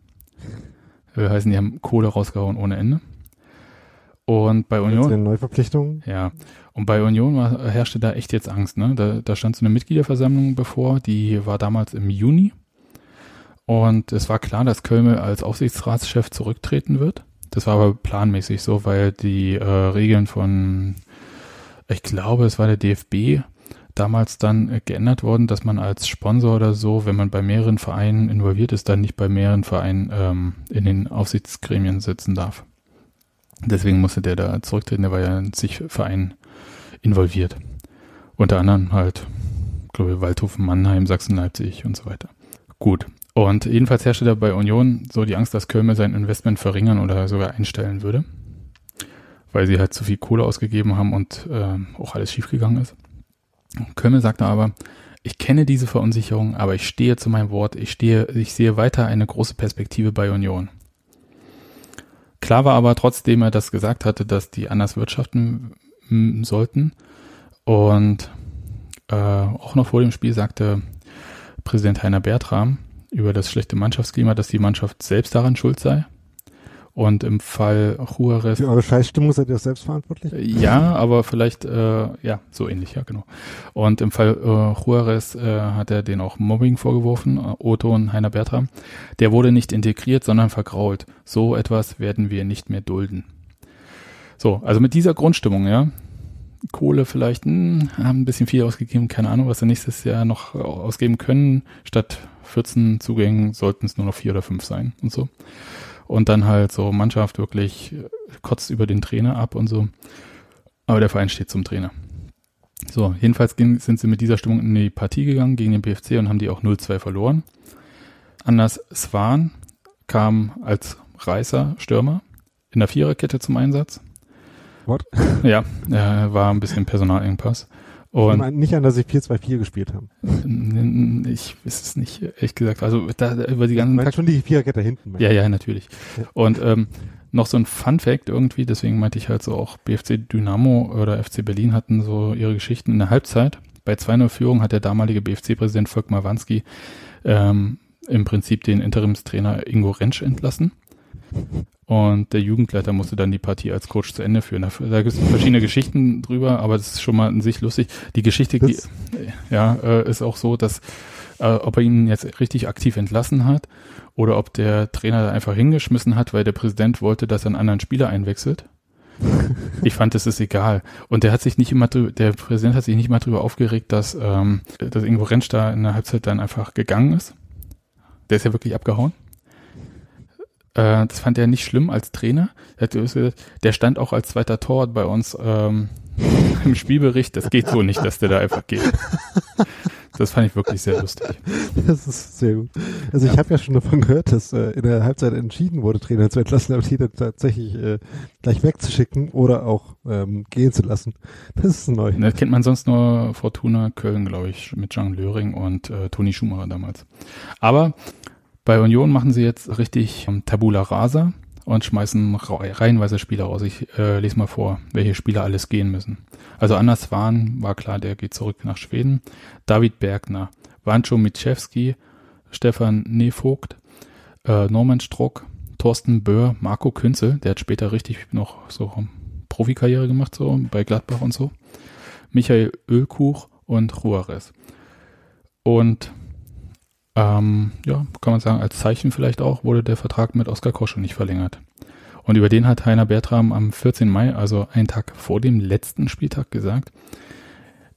Wir heißen, die haben Kohle rausgehauen ohne Ende. Und bei Union. Jetzt Neuverpflichtung. Ja. Und bei Union war, herrschte da echt jetzt Angst, ne? Da, da stand so eine Mitgliederversammlung bevor, die war damals im Juni. Und es war klar, dass Kölmel als Aufsichtsratschef zurücktreten wird. Das war aber planmäßig so, weil die äh, Regeln von, ich glaube, es war der DFB, damals dann äh, geändert worden, dass man als Sponsor oder so, wenn man bei mehreren Vereinen involviert ist, dann nicht bei mehreren Vereinen ähm, in den Aufsichtsgremien sitzen darf. Deswegen musste der da zurücktreten, der war ja in sich Verein involviert. Unter anderem halt, glaube ich, Waldhofen, Mannheim, Sachsen, Leipzig und so weiter. Gut. Und jedenfalls herrschte da bei Union so die Angst, dass Köln sein Investment verringern oder sogar einstellen würde. weil sie halt zu viel Kohle ausgegeben haben und äh, auch alles schiefgegangen ist. Kömmel sagte aber, ich kenne diese Verunsicherung, aber ich stehe zu meinem Wort, ich stehe, ich sehe weiter eine große Perspektive bei Union. Klar war aber trotzdem er das gesagt hatte, dass die anders wirtschaften sollten. Und äh, auch noch vor dem Spiel sagte Präsident Heiner Bertram über das schlechte Mannschaftsklima, dass die Mannschaft selbst daran schuld sei. Und im Fall Juarez. Für eure Scheißstimmung seid ihr selbst verantwortlich? Ja, aber vielleicht, äh, ja, so ähnlich, ja, genau. Und im Fall äh, Juarez äh, hat er den auch Mobbing vorgeworfen, äh, Otto und Heiner Bertram. Der wurde nicht integriert, sondern vergrault. So etwas werden wir nicht mehr dulden. So, also mit dieser Grundstimmung, ja. Kohle vielleicht, hm, haben ein bisschen viel ausgegeben, keine Ahnung, was sie nächstes Jahr noch ausgeben können. Statt 14 Zugängen sollten es nur noch vier oder fünf sein und so und dann halt so Mannschaft wirklich kotzt über den Trainer ab und so. Aber der Verein steht zum Trainer. So, jedenfalls ging, sind sie mit dieser Stimmung in die Partie gegangen gegen den BFC und haben die auch 0-2 verloren. Anders Swan kam als Reißer Stürmer in der Viererkette zum Einsatz. What? Ja, äh, war ein bisschen Personalengpass. Und ich nicht an, dass sie 4-2-4 gespielt haben. Ich weiß es nicht, ehrlich gesagt. Also da, über die ganzen. Meinst schon die Viererkette hinten? Ja, ja, natürlich. Ja. Und ähm, noch so ein Fun Fact irgendwie, deswegen meinte ich halt so auch BFC Dynamo oder FC Berlin hatten so ihre Geschichten in der Halbzeit. Bei 2-0 Führung hat der damalige BFC-Präsident Volkmar Wanski ähm, im Prinzip den Interimstrainer Ingo Rentsch entlassen. Und der Jugendleiter musste dann die Partie als Coach zu Ende führen. Da, gibt es verschiedene Geschichten drüber, aber das ist schon mal in sich lustig. Die Geschichte die, ja, äh, ist auch so, dass äh, ob er ihn jetzt richtig aktiv entlassen hat oder ob der Trainer da einfach hingeschmissen hat, weil der Präsident wollte, dass er einen anderen Spieler einwechselt. [laughs] ich fand, es ist egal. Und der hat sich nicht immer drüber, der Präsident hat sich nicht mal drüber aufgeregt, dass, ähm, dass Ingo Rentsch da in der Halbzeit dann einfach gegangen ist. Der ist ja wirklich abgehauen. Äh, das fand er nicht schlimm als Trainer. Der stand auch als zweiter Torwart bei uns ähm, [laughs] im Spielbericht. Das geht so nicht, dass der da einfach geht. Das fand ich wirklich sehr lustig. Das ist sehr gut. Also ja. ich habe ja schon davon gehört, dass äh, in der Halbzeit entschieden wurde, Trainer zu entlassen, aber die dann tatsächlich äh, gleich wegzuschicken oder auch ähm, gehen zu lassen. Das ist neu. Das kennt man sonst nur Fortuna Köln, glaube ich, mit Jean Löring und äh, Toni Schumacher damals. Aber bei Union machen sie jetzt richtig ähm, Tabula Rasa und schmeißen reihenweise Spieler raus. Ich äh, lese mal vor, welche Spieler alles gehen müssen. Also Anna Swan war klar, der geht zurück nach Schweden. David Bergner, Wancho Mitschewski, Stefan Nevogt, äh, Norman Strock, Thorsten Böhr, Marco Künzel, der hat später richtig noch so Profikarriere gemacht, so bei Gladbach und so. Michael Ölkuch und Juarez. Und ähm, ja, kann man sagen, als Zeichen vielleicht auch, wurde der Vertrag mit Oskar Kosche nicht verlängert. Und über den hat Heiner Bertram am 14. Mai, also einen Tag vor dem letzten Spieltag, gesagt,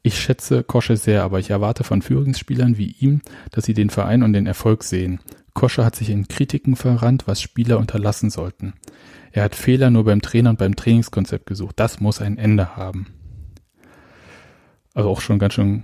ich schätze Kosche sehr, aber ich erwarte von Führungsspielern wie ihm, dass sie den Verein und den Erfolg sehen. Kosche hat sich in Kritiken verrannt, was Spieler unterlassen sollten. Er hat Fehler nur beim Trainer und beim Trainingskonzept gesucht. Das muss ein Ende haben. Also auch schon ganz schön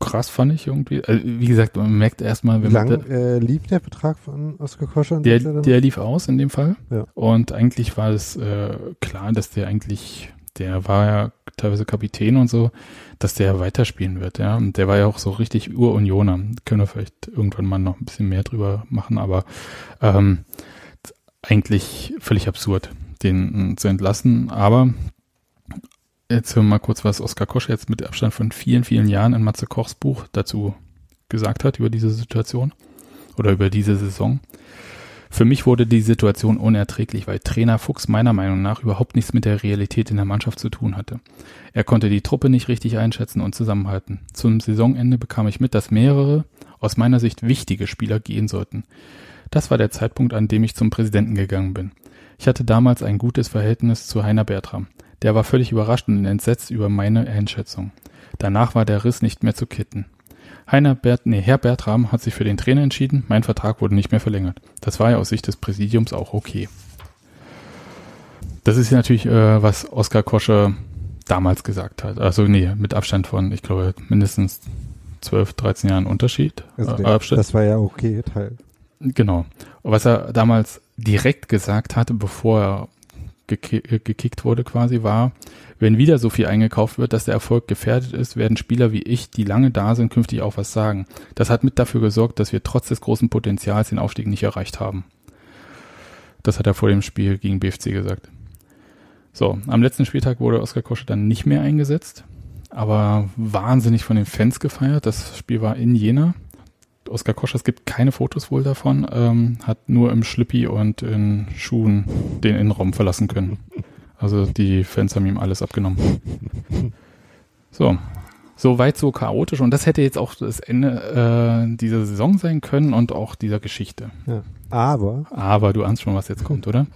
krass, fand ich irgendwie. Also, wie gesagt, man merkt erstmal, wenn lang, man. Äh, lief der Vertrag von Oskar Koscher? Der, der lief aus in dem Fall. Ja. Und eigentlich war es äh, klar, dass der eigentlich, der war ja teilweise Kapitän und so, dass der weiterspielen wird, ja. Und der war ja auch so richtig Ur-Unioner. Können wir vielleicht irgendwann mal noch ein bisschen mehr drüber machen, aber ähm, eigentlich völlig absurd, den zu entlassen. Aber Jetzt hören wir mal kurz, was Oskar Kosch jetzt mit Abstand von vielen, vielen Jahren in Matze Kochs Buch dazu gesagt hat über diese Situation oder über diese Saison. Für mich wurde die Situation unerträglich, weil Trainer Fuchs meiner Meinung nach überhaupt nichts mit der Realität in der Mannschaft zu tun hatte. Er konnte die Truppe nicht richtig einschätzen und zusammenhalten. Zum Saisonende bekam ich mit, dass mehrere, aus meiner Sicht wichtige Spieler gehen sollten. Das war der Zeitpunkt, an dem ich zum Präsidenten gegangen bin. Ich hatte damals ein gutes Verhältnis zu Heiner Bertram. Der war völlig überrascht und entsetzt über meine Einschätzung. Danach war der Riss nicht mehr zu kitten. Heiner Bert, nee, Herr Bertram hat sich für den Trainer entschieden, mein Vertrag wurde nicht mehr verlängert. Das war ja aus Sicht des Präsidiums auch okay. Das ist ja natürlich, äh, was Oskar Kosche damals gesagt hat. Also nee, mit Abstand von, ich glaube, mindestens 12, 13 Jahren Unterschied. Also äh, der, das war ja okay Teil. Genau. Was er damals direkt gesagt hatte, bevor er äh, gekickt wurde quasi, war, wenn wieder so viel eingekauft wird, dass der Erfolg gefährdet ist, werden Spieler wie ich, die lange da sind, künftig auch was sagen. Das hat mit dafür gesorgt, dass wir trotz des großen Potenzials den Aufstieg nicht erreicht haben. Das hat er vor dem Spiel gegen BFC gesagt. So, am letzten Spieltag wurde Oskar Kosche dann nicht mehr eingesetzt, aber wahnsinnig von den Fans gefeiert. Das Spiel war in Jena. Oskar Kosche, es gibt keine Fotos wohl davon, ähm, hat nur im Schlippi und in Schuhen den Innenraum verlassen können. Also die Fans haben ihm alles abgenommen. So, so weit so chaotisch und das hätte jetzt auch das Ende äh, dieser Saison sein können und auch dieser Geschichte. Ja. Aber. Aber du ahnst schon, was jetzt kommt, oder?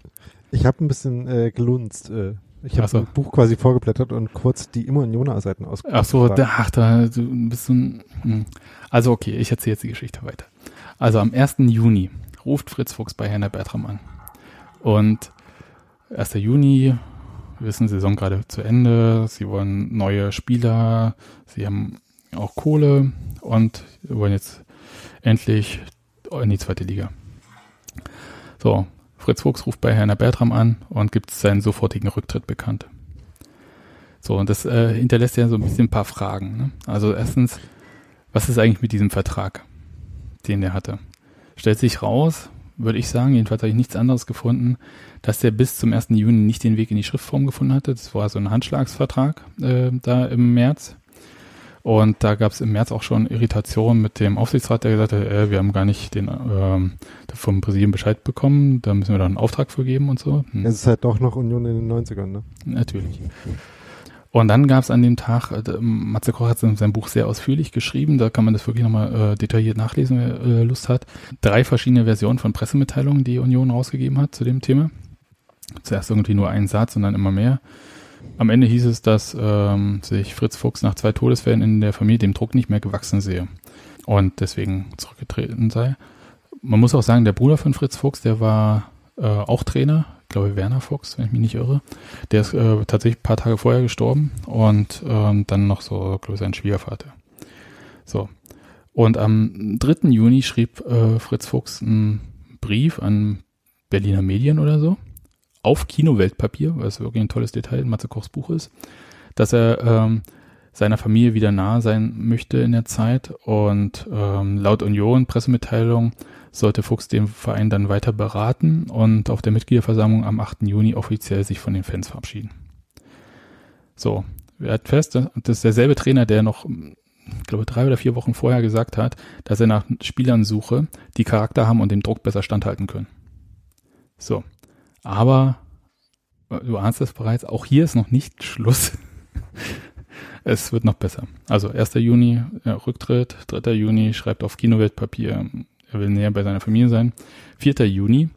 Ich habe ein bisschen äh, gelunzt. Äh. Ich habe so. ein Buch quasi vorgeblättert und kurz die immer Jona-Seiten ausgesucht. Ach so, da, ach, da du bist so ein. hm. Also okay, ich erzähle jetzt die Geschichte weiter. Also am 1. Juni ruft Fritz Fuchs bei Herrn Bertram an. Und 1. Juni, wir wissen, Saison gerade zu Ende, sie wollen neue Spieler, sie haben auch Kohle und wollen jetzt endlich in die zweite Liga. So, Fritz Fuchs ruft bei Herrn Bertram an und gibt seinen sofortigen Rücktritt bekannt. So, und das äh, hinterlässt ja so ein bisschen ein paar Fragen. Ne? Also erstens, was ist eigentlich mit diesem Vertrag, den der hatte? Stellt sich raus, würde ich sagen, jedenfalls habe ich nichts anderes gefunden, dass der bis zum 1. Juni nicht den Weg in die Schriftform gefunden hatte. Das war so ein Handschlagsvertrag äh, da im März. Und da gab es im März auch schon Irritationen mit dem Aufsichtsrat, der gesagt hat, äh, wir haben gar nicht den ähm, vom Präsidium Bescheid bekommen, da müssen wir dann einen Auftrag für geben und so. Hm. Es ist halt doch noch Union in den 90ern, ne? Natürlich. Und dann gab es an dem Tag, äh, Matze Koch hat in seinem Buch sehr ausführlich geschrieben, da kann man das wirklich nochmal äh, detailliert nachlesen, wer äh, Lust hat. Drei verschiedene Versionen von Pressemitteilungen, die Union rausgegeben hat zu dem Thema. Zuerst irgendwie nur einen Satz und dann immer mehr. Am Ende hieß es, dass ähm, sich Fritz Fuchs nach zwei Todesfällen in der Familie dem Druck nicht mehr gewachsen sehe und deswegen zurückgetreten sei. Man muss auch sagen, der Bruder von Fritz Fuchs, der war äh, auch Trainer, ich glaube Werner Fuchs, wenn ich mich nicht irre. Der ist äh, tatsächlich ein paar Tage vorher gestorben und ähm, dann noch so, glaube ich, sein Schwiegervater. So. Und am 3. Juni schrieb äh, Fritz Fuchs einen Brief an Berliner Medien oder so auf Kinoweltpapier, was wirklich ein tolles Detail in Matze Kochs Buch ist, dass er ähm, seiner Familie wieder nahe sein möchte in der Zeit und ähm, laut Union Pressemitteilung sollte Fuchs den Verein dann weiter beraten und auf der Mitgliederversammlung am 8. Juni offiziell sich von den Fans verabschieden. So, er hat fest, das ist derselbe Trainer, der noch, ich glaube, drei oder vier Wochen vorher gesagt hat, dass er nach Spielern suche, die Charakter haben und dem Druck besser standhalten können. So, aber du ahnst es bereits, auch hier ist noch nicht Schluss. [laughs] es wird noch besser. Also 1. Juni äh, Rücktritt, 3. Juni schreibt auf Kinoweltpapier, er will näher bei seiner Familie sein. 4. Juni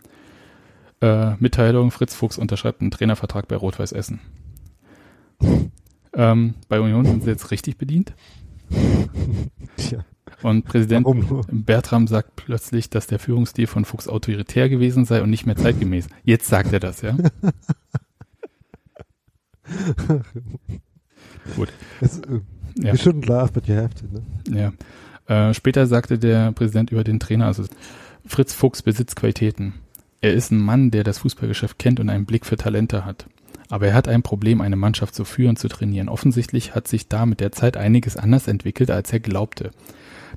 äh, Mitteilung, Fritz Fuchs unterschreibt einen Trainervertrag bei Rot-Weiß Essen. [laughs] Ähm, bei Union sind sie jetzt richtig bedient. Tja. Und Präsident Warum? Bertram sagt plötzlich, dass der Führungsstil von Fuchs autoritär gewesen sei und nicht mehr zeitgemäß. Jetzt sagt er das, ja? [laughs] Gut. Es, äh, Ja. You shouldn't laugh, but you have to, ne? Ja. Äh, später sagte der Präsident über den Trainer, also Fritz Fuchs besitzt Qualitäten. Er ist ein Mann, der das Fußballgeschäft kennt und einen Blick für Talente hat. Aber er hat ein Problem, eine Mannschaft zu führen, zu trainieren. Offensichtlich hat sich da mit der Zeit einiges anders entwickelt, als er glaubte.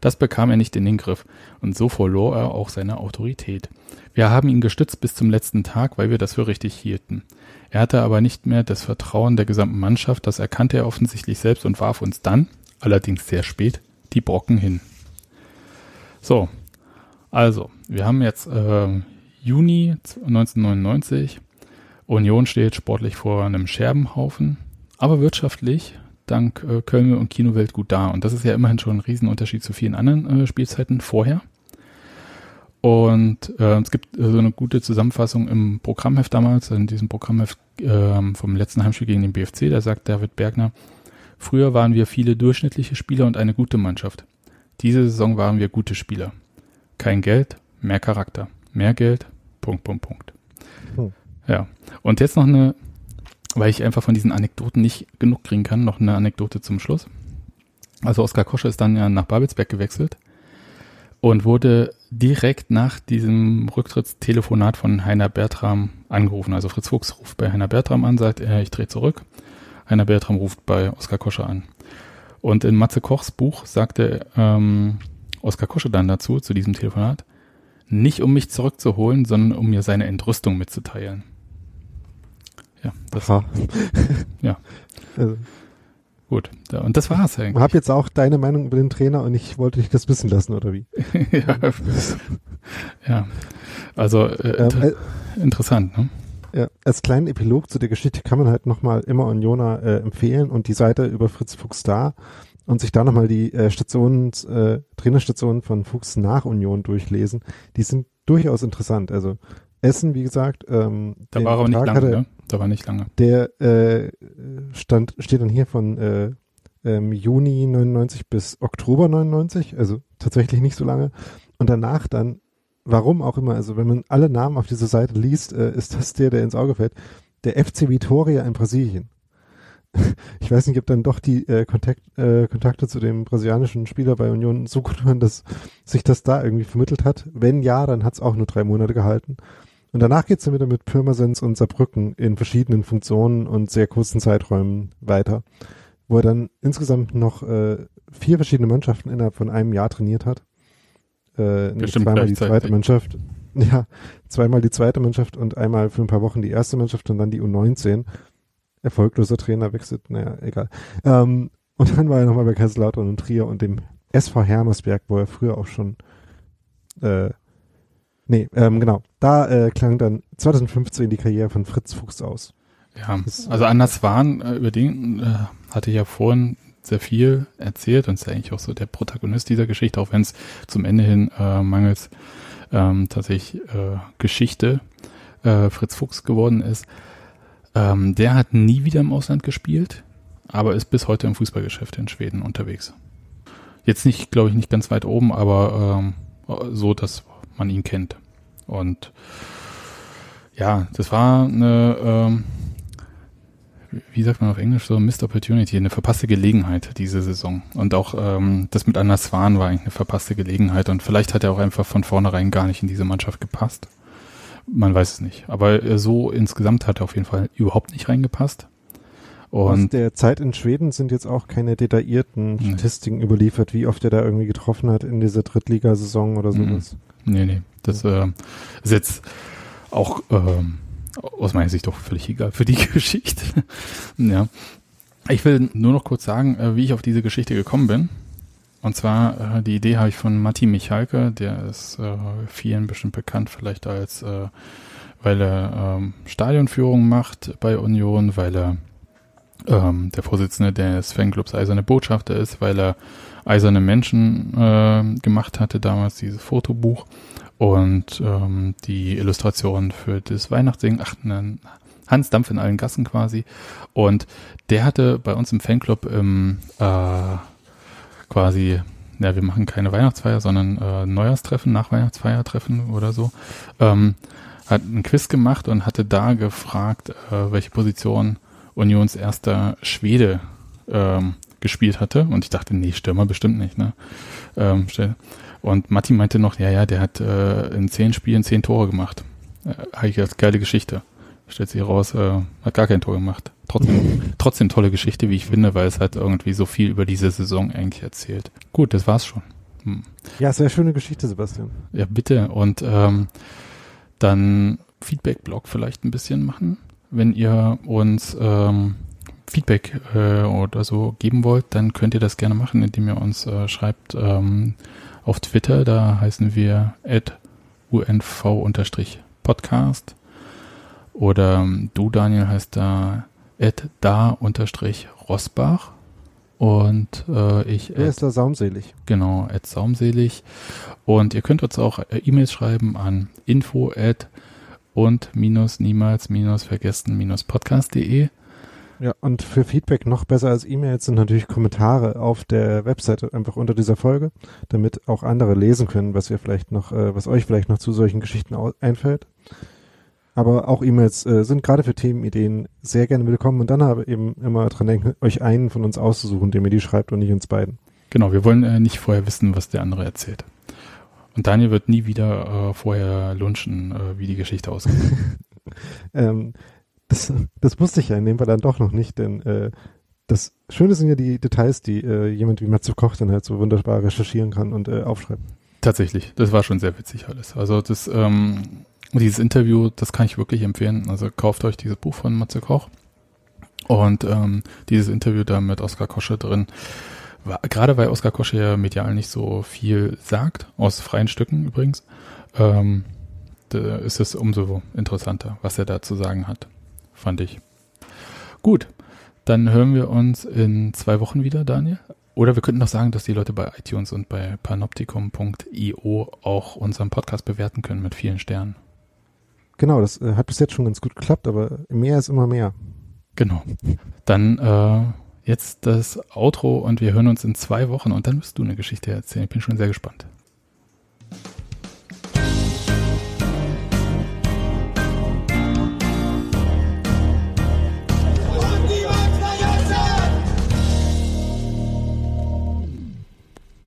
Das bekam er nicht in den Griff und so verlor er auch seine Autorität. Wir haben ihn gestützt bis zum letzten Tag, weil wir das für richtig hielten. Er hatte aber nicht mehr das Vertrauen der gesamten Mannschaft, das erkannte er offensichtlich selbst und warf uns dann, allerdings sehr spät, die Brocken hin. So, also, wir haben jetzt äh, Juni 1999. Union steht sportlich vor einem Scherbenhaufen, aber wirtschaftlich dank äh, Köln und Kinowelt gut da. Und das ist ja immerhin schon ein Riesenunterschied zu vielen anderen äh, Spielzeiten vorher. Und äh, es gibt äh, so eine gute Zusammenfassung im Programmheft damals, in diesem Programmheft äh, vom letzten Heimspiel gegen den BFC, da sagt David Bergner, früher waren wir viele durchschnittliche Spieler und eine gute Mannschaft. Diese Saison waren wir gute Spieler. Kein Geld, mehr Charakter. Mehr Geld, Punkt, Punkt, Punkt. Hm. Ja. Und jetzt noch eine, weil ich einfach von diesen Anekdoten nicht genug kriegen kann, noch eine Anekdote zum Schluss. Also Oskar Kosche ist dann ja nach Babelsberg gewechselt und wurde direkt nach diesem Rücktrittstelefonat von Heiner Bertram angerufen. Also Fritz Fuchs ruft bei Heiner Bertram an, sagt, äh, ich drehe zurück. Heiner Bertram ruft bei Oskar Kosche an. Und in Matze Kochs Buch sagte ähm, Oskar Kosche dann dazu, zu diesem Telefonat, nicht um mich zurückzuholen, sondern um mir seine Entrüstung mitzuteilen. Ja, das, [laughs] ja, Also, gut. Und das war's ich eigentlich. habe jetzt auch deine Meinung über den Trainer und ich wollte dich das wissen lassen, oder wie? [laughs] ja. ja, also äh, Ähm, inter äh, interessant, ne? Ja, als kleinen Epilog zu der Geschichte kann man halt nochmal immer Uniona äh, empfehlen und die Seite über Fritz Fuchs da und sich da nochmal die äh, Stationen, äh, Trainerstationen von Fuchs nach Union durchlesen. Die sind durchaus interessant. Also Essen, wie gesagt, ähm, Da war aber nicht er- ne? Da war nicht lange. Der äh, stand, steht dann hier von äh, ähm, Juni 99 bis Oktober 99, also tatsächlich nicht so lange. Und danach dann, warum auch immer, also wenn man alle Namen auf dieser Seite liest, äh, ist das der, der ins Auge fällt, der FC Vitoria in Brasilien. [laughs] Ich weiß nicht, ob dann doch die äh, Kontakt, äh, Kontakte zu dem brasilianischen Spieler bei Union so gut waren, dass sich das da irgendwie vermittelt hat. Wenn ja, dann hat es auch nur drei Monate gehalten. Und danach geht's dann wieder mit Pirmasens und Saarbrücken in verschiedenen Funktionen und sehr kurzen Zeiträumen weiter, wo er dann insgesamt noch äh, vier verschiedene Mannschaften innerhalb von einem Jahr trainiert hat. Äh, zweimal die zweite Mannschaft. [laughs] Ja, zweimal die zweite Mannschaft und einmal für ein paar Wochen die erste Mannschaft und dann die U19. Erfolgloser Trainer wechselt, naja, egal. Ähm, und dann war er nochmal bei Kaiserslautern und Trier und dem SV Hermersberg, wo er früher auch schon äh, Nee, ähm, genau. Da äh, klang dann 2015 die Karriere von Fritz Fuchs aus. Ja, Das- also Anders Wahn, äh, über den äh, hatte ich ja vorhin sehr viel erzählt und ist ja eigentlich auch so der Protagonist dieser Geschichte, auch wenn es zum Ende hin äh, mangels ähm, tatsächlich äh, Geschichte äh, Fritz Fuchs geworden ist. Ähm, der hat nie wieder im Ausland gespielt, aber ist bis heute im Fußballgeschäft in Schweden unterwegs. Jetzt nicht, glaube ich, nicht ganz weit oben, aber ähm, so, dass man ihn kennt. Und ja, das war eine, ähm, wie sagt man auf Englisch, so Missed Opportunity, eine verpasste Gelegenheit diese Saison. Und auch ähm, das mit Anders Swan war eigentlich eine verpasste Gelegenheit. Und vielleicht hat er auch einfach von vornherein gar nicht in diese Mannschaft gepasst. Man weiß es nicht. Aber äh, so insgesamt hat er auf jeden Fall überhaupt nicht reingepasst. Aus Und der Zeit in Schweden sind jetzt auch keine detaillierten Nee. Statistiken überliefert, wie oft er da irgendwie getroffen hat in dieser Drittligasaison oder Mhm. sowas. Nee, nee. Das äh, ist jetzt auch ähm, aus meiner Sicht doch völlig egal für die [laughs] Geschichte. ja. Ich will nur noch kurz sagen, äh, wie ich auf diese Geschichte gekommen bin. Und zwar, äh, die Idee habe ich von Matti Michalke, der ist äh, vielen bestimmt bekannt, vielleicht als, äh, weil er ähm, Stadionführung macht bei Union, weil er ähm, der Vorsitzende des Fanclubs Eiserne Botschafter ist, weil er Eiserne Menschen äh, gemacht hatte, damals dieses Fotobuch und ähm, die Illustration für das Weihnachtssingen, ach, ne, Hans Dampf in allen Gassen quasi. Und der hatte bei uns im Fanclub im äh, quasi, ja, wir machen keine Weihnachtsfeier, sondern äh, Neujahrstreffen, Nachweihnachtsfeiertreffen oder so, ähm, hat einen Quiz gemacht und hatte da gefragt, äh, welche Position Unions erster Schwede ähm, gespielt hatte. Und ich dachte, nee, Stürmer bestimmt nicht, ne? Ähm, und Matti meinte noch, ja, ja, der hat äh, in zehn Spielen zehn Tore gemacht. Äh, habe ich gedacht, geile Geschichte. Stellt sich raus, äh, hat gar kein Tor gemacht. Trotzdem, [laughs] trotzdem tolle Geschichte, wie ich finde, weil es halt irgendwie so viel über diese Saison eigentlich erzählt. Gut, das war's schon. Hm. Ja, sehr schöne Geschichte, Sebastian. Ja, bitte. Und ähm, dann Feedback-Blog vielleicht ein bisschen machen. Wenn ihr uns ähm, Feedback äh, oder so geben wollt, dann könnt ihr das gerne machen, indem ihr uns äh, schreibt ähm, auf Twitter. Da heißen wir unv-podcast. Oder ähm, du, Daniel, heißt da da-rosbach. Und äh, ich Er ist da saumselig. Genau, at saumselig. Und ihr könnt uns auch äh, E-Mails schreiben an info at und minus niemals minus vergessen minus podcast.de. Ja, und für Feedback noch besser als E-Mails sind natürlich Kommentare auf der Webseite einfach unter dieser Folge, damit auch andere lesen können, was ihr vielleicht noch, äh, was euch vielleicht noch zu solchen Geschichten einfällt. Aber auch E-Mails äh, sind gerade für Themenideen sehr gerne willkommen und dann aber eben immer dran denken, euch einen von uns auszusuchen, dem ihr die schreibt und nicht uns beiden. Genau, wir wollen äh, nicht vorher wissen, was der andere erzählt. Und Daniel wird nie wieder äh, vorher lunchen, äh, wie die Geschichte ausgeht. [laughs] ähm, das, das wusste ich ja in dem Fall dann doch noch nicht, denn äh, das Schöne sind ja die Details, die äh, jemand wie Matze Koch dann halt so wunderbar recherchieren kann und äh, aufschreiben. Tatsächlich, das war schon sehr witzig alles. Also das, ähm, dieses Interview, das kann ich wirklich empfehlen. Also kauft euch dieses Buch von Matze Koch und ähm, dieses Interview da mit Oskar Kosche drin. War, gerade weil Oskar Kosche ja medial nicht so viel sagt, aus freien Stücken übrigens, ähm, ist es umso interessanter, was er da zu sagen hat, fand ich. Gut, dann hören wir uns in zwei Wochen wieder, Daniel. Oder wir könnten noch sagen, dass die Leute bei iTunes und bei panoptikum.io auch unseren Podcast bewerten können mit vielen Sternen. Genau, das äh, hat bis jetzt schon ganz gut geklappt, aber mehr ist immer mehr. Genau. Dann äh, jetzt das Outro und wir hören uns in zwei Wochen und dann wirst du eine Geschichte erzählen. Ich bin schon sehr gespannt.